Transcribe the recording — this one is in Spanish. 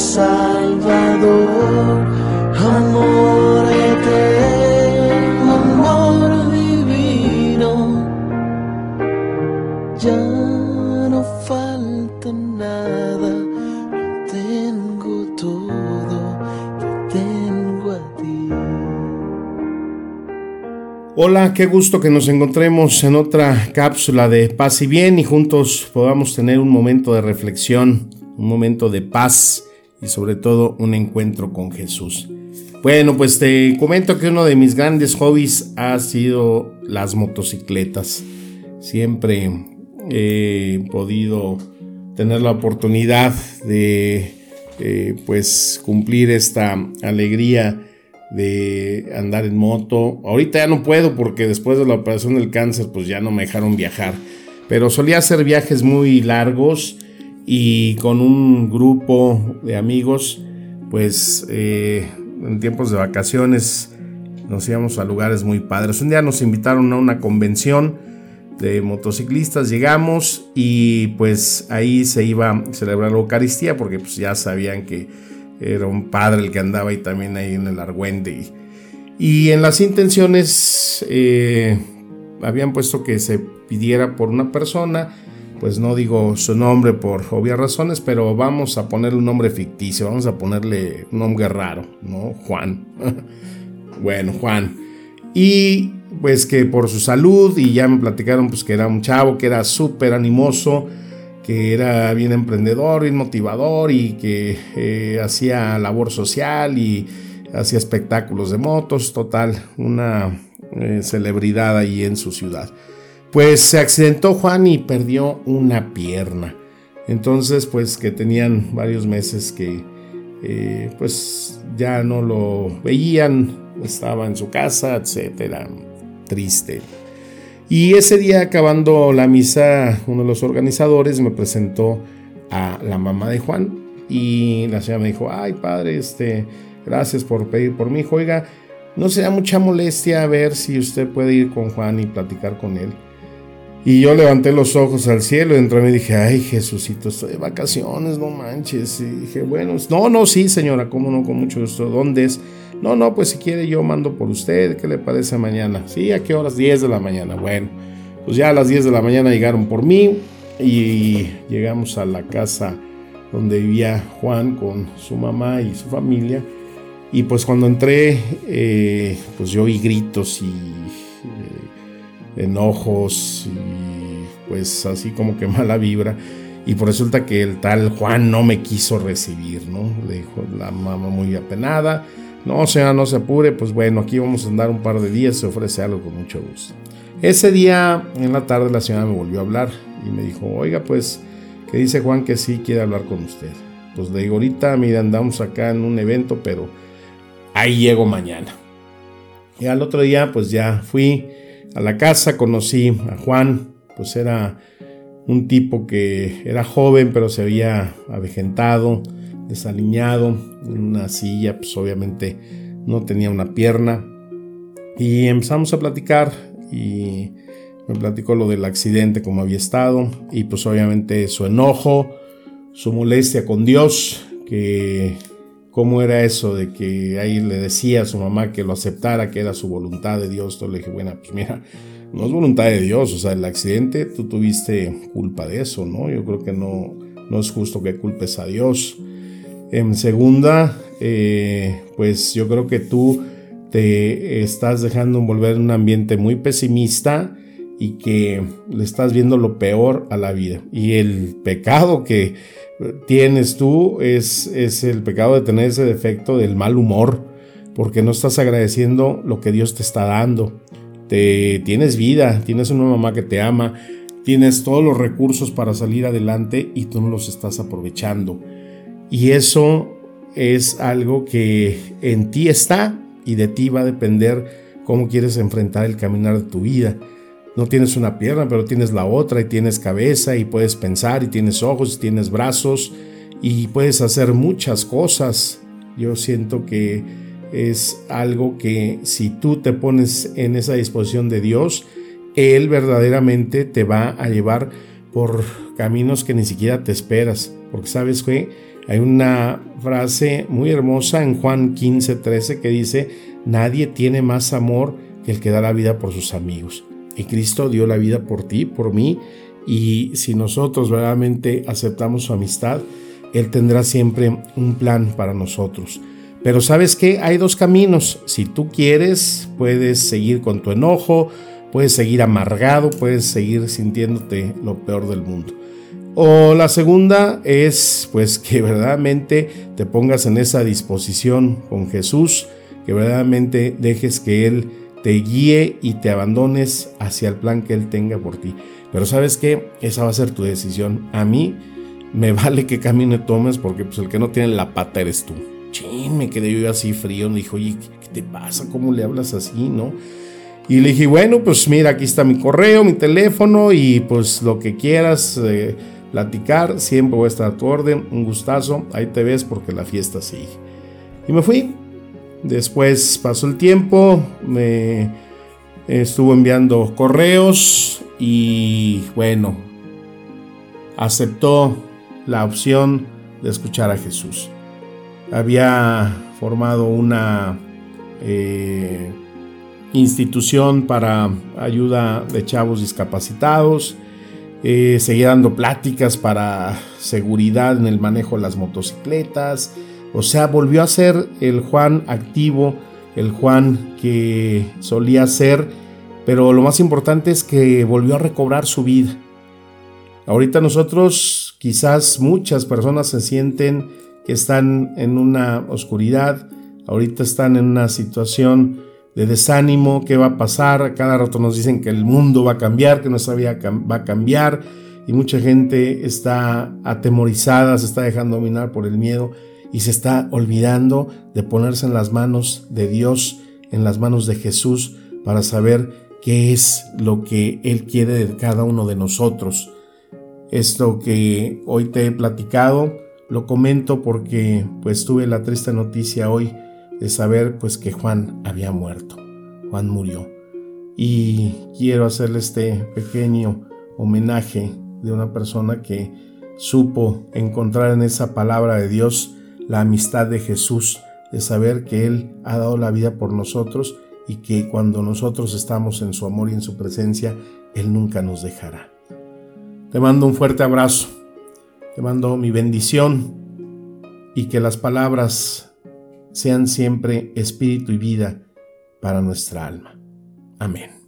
Salvador, amor eterno, amor divino. Ya no falta nada, lo tengo todo, te tengo a ti. Hola, qué gusto que nos encontremos en otra cápsula de paz y bien y juntos podamos tener un momento de reflexión, un momento de paz y sobre todo un encuentro con Jesús. Bueno, pues te comento que uno de mis grandes hobbies ha sido las motocicletas. Siempre he podido tener la oportunidad de eh, pues cumplir esta alegría de andar en moto. Ahorita ya no puedo porque después de la operación del cáncer pues ya no me dejaron viajar. Pero solía hacer viajes muy largos y con un grupo de amigos, pues eh, en tiempos de vacaciones nos íbamos a lugares muy padres. Un día nos invitaron a una convención de motociclistas, llegamos y pues ahí se iba a celebrar la Eucaristía porque pues ya sabían que era un padre el que andaba ahí también ahí en el Argüente. Y, en las intenciones eh, habían puesto que se pidiera por una persona pues no digo su nombre por obvias razones, pero vamos a ponerle un nombre ficticio, vamos a ponerle un nombre raro, ¿no? Juan. bueno, Juan. Y pues que por su salud, y ya me platicaron pues que era un chavo que era súper animoso, que era bien emprendedor, bien motivador y que eh, hacía labor social y hacía espectáculos de motos, total, una eh, celebridad ahí en su ciudad pues se accidentó Juan y perdió una pierna. Entonces, pues que tenían varios meses que eh, pues ya no lo veían, estaba en su casa, etcétera, triste. Y ese día acabando la misa, uno de los organizadores me presentó a la mamá de Juan y la señora me dijo, ay padre, este, gracias por pedir por mi hijo, oiga, no sea mucha molestia ver si usted puede ir con Juan y platicar con él. Y yo levanté los ojos al cielo y entré y dije, ay Jesucito, estoy de vacaciones, no manches. Y dije, bueno, no, no, sí señora, cómo no, con mucho gusto. ¿Dónde es? No, no, pues si quiere yo mando por usted, ¿qué le parece mañana? Sí, ¿a qué horas? 10 de la mañana. Bueno, pues ya a las 10 de la mañana llegaron por mí y llegamos a la casa donde vivía Juan con su mamá y su familia. Y pues cuando entré, eh, pues yo oí gritos y... Enojos y pues así como que mala vibra. Y por resulta que el tal Juan no me quiso recibir, ¿no? Le dijo la mamá muy apenada. No, señora, no se apure, pues bueno, aquí vamos a andar un par de días, se ofrece algo con mucho gusto. Ese día en la tarde la señora me volvió a hablar y me dijo, oiga, pues, que dice Juan que sí quiere hablar con usted. Pues le digo, ahorita, mira, andamos acá en un evento, pero ahí llego mañana. Y al otro día, pues ya fui, a la casa, conocí a Juan, pues era un tipo que era joven pero se había avejentado, desaliñado, en una silla, pues obviamente no tenía una pierna. Y empezamos a platicar y me platicó lo del accidente, como había estado, y pues obviamente su enojo, su molestia con Dios, que cómo era eso de que ahí le decía a su mamá que lo aceptara, que era su voluntad de Dios. Entonces le dije, bueno, pues mira, no es voluntad de Dios, o sea, el accidente tú tuviste culpa de eso, ¿no? Yo creo que no, no es justo que culpes a Dios. En segunda, eh, pues yo creo que tú te estás dejando envolver en un ambiente muy pesimista y que le estás viendo lo peor a la vida. Y el pecado que tienes tú es, es el pecado de tener ese defecto del mal humor, porque no estás agradeciendo lo que Dios te está dando. Te, tienes vida, tienes una mamá que te ama, tienes todos los recursos para salir adelante y tú no los estás aprovechando. Y eso es algo que en ti está y de ti va a depender cómo quieres enfrentar el caminar de tu vida. No tienes una pierna, pero tienes la otra y tienes cabeza y puedes pensar y tienes ojos y tienes brazos y puedes hacer muchas cosas. Yo siento que es algo que si tú te pones en esa disposición de Dios, Él verdaderamente te va a llevar por caminos que ni siquiera te esperas. Porque sabes que Hay una frase muy hermosa en Juan 15, 13 que dice, nadie tiene más amor que el que da la vida por sus amigos. Y Cristo dio la vida por ti, por mí, y si nosotros verdaderamente aceptamos su amistad, Él tendrá siempre un plan para nosotros. Pero sabes que hay dos caminos. Si tú quieres, puedes seguir con tu enojo, puedes seguir amargado, puedes seguir sintiéndote lo peor del mundo. O la segunda es pues que verdaderamente te pongas en esa disposición con Jesús, que verdaderamente dejes que Él te guíe y te abandones hacia el plan que Él tenga por ti. Pero sabes que esa va a ser tu decisión. A mí me vale qué camino tomes porque pues el que no tiene la pata eres tú. Chin, me quedé yo así frío, me dijo, oye, ¿qué te pasa? ¿Cómo le hablas así, no? Y le dije, bueno, pues mira, aquí está mi correo, mi teléfono y pues lo que quieras eh, platicar, siempre voy a estar a tu orden, un gustazo, ahí te ves porque la fiesta sigue. Y me fui. Después pasó el tiempo, me estuvo enviando correos y bueno, aceptó la opción de escuchar a Jesús. Había formado una eh, institución para ayuda de chavos discapacitados, eh, seguía dando pláticas para seguridad en el manejo de las motocicletas, o sea, volvió a ser el Juan activo, el Juan que solía ser, pero lo más importante es que volvió a recobrar su vida. Ahorita nosotros, quizás muchas personas se sienten que están en una oscuridad, ahorita están en una situación de desánimo, qué va a pasar, cada rato nos dicen que el mundo va a cambiar, que nuestra vida va a cambiar y mucha gente está atemorizada, se está dejando dominar por el miedo y se está olvidando de ponerse en las manos de Dios, en las manos de Jesús, para saber qué es lo que Él quiere de cada uno de nosotros. Esto que hoy te he platicado, lo comento porque pues tuve la triste noticia hoy de saber pues que Juan había muerto. Juan murió. Y quiero hacerle este pequeño homenaje de una persona que supo encontrar en esa palabra de Dios la amistad de Jesús, de saber que Él ha dado la vida por nosotros y que cuando nosotros estamos en su amor y en su presencia, Él nunca nos dejará. Te mando un fuerte abrazo. Te mando mi bendición y que las palabras sean siempre espíritu y vida para nuestra alma. Amén.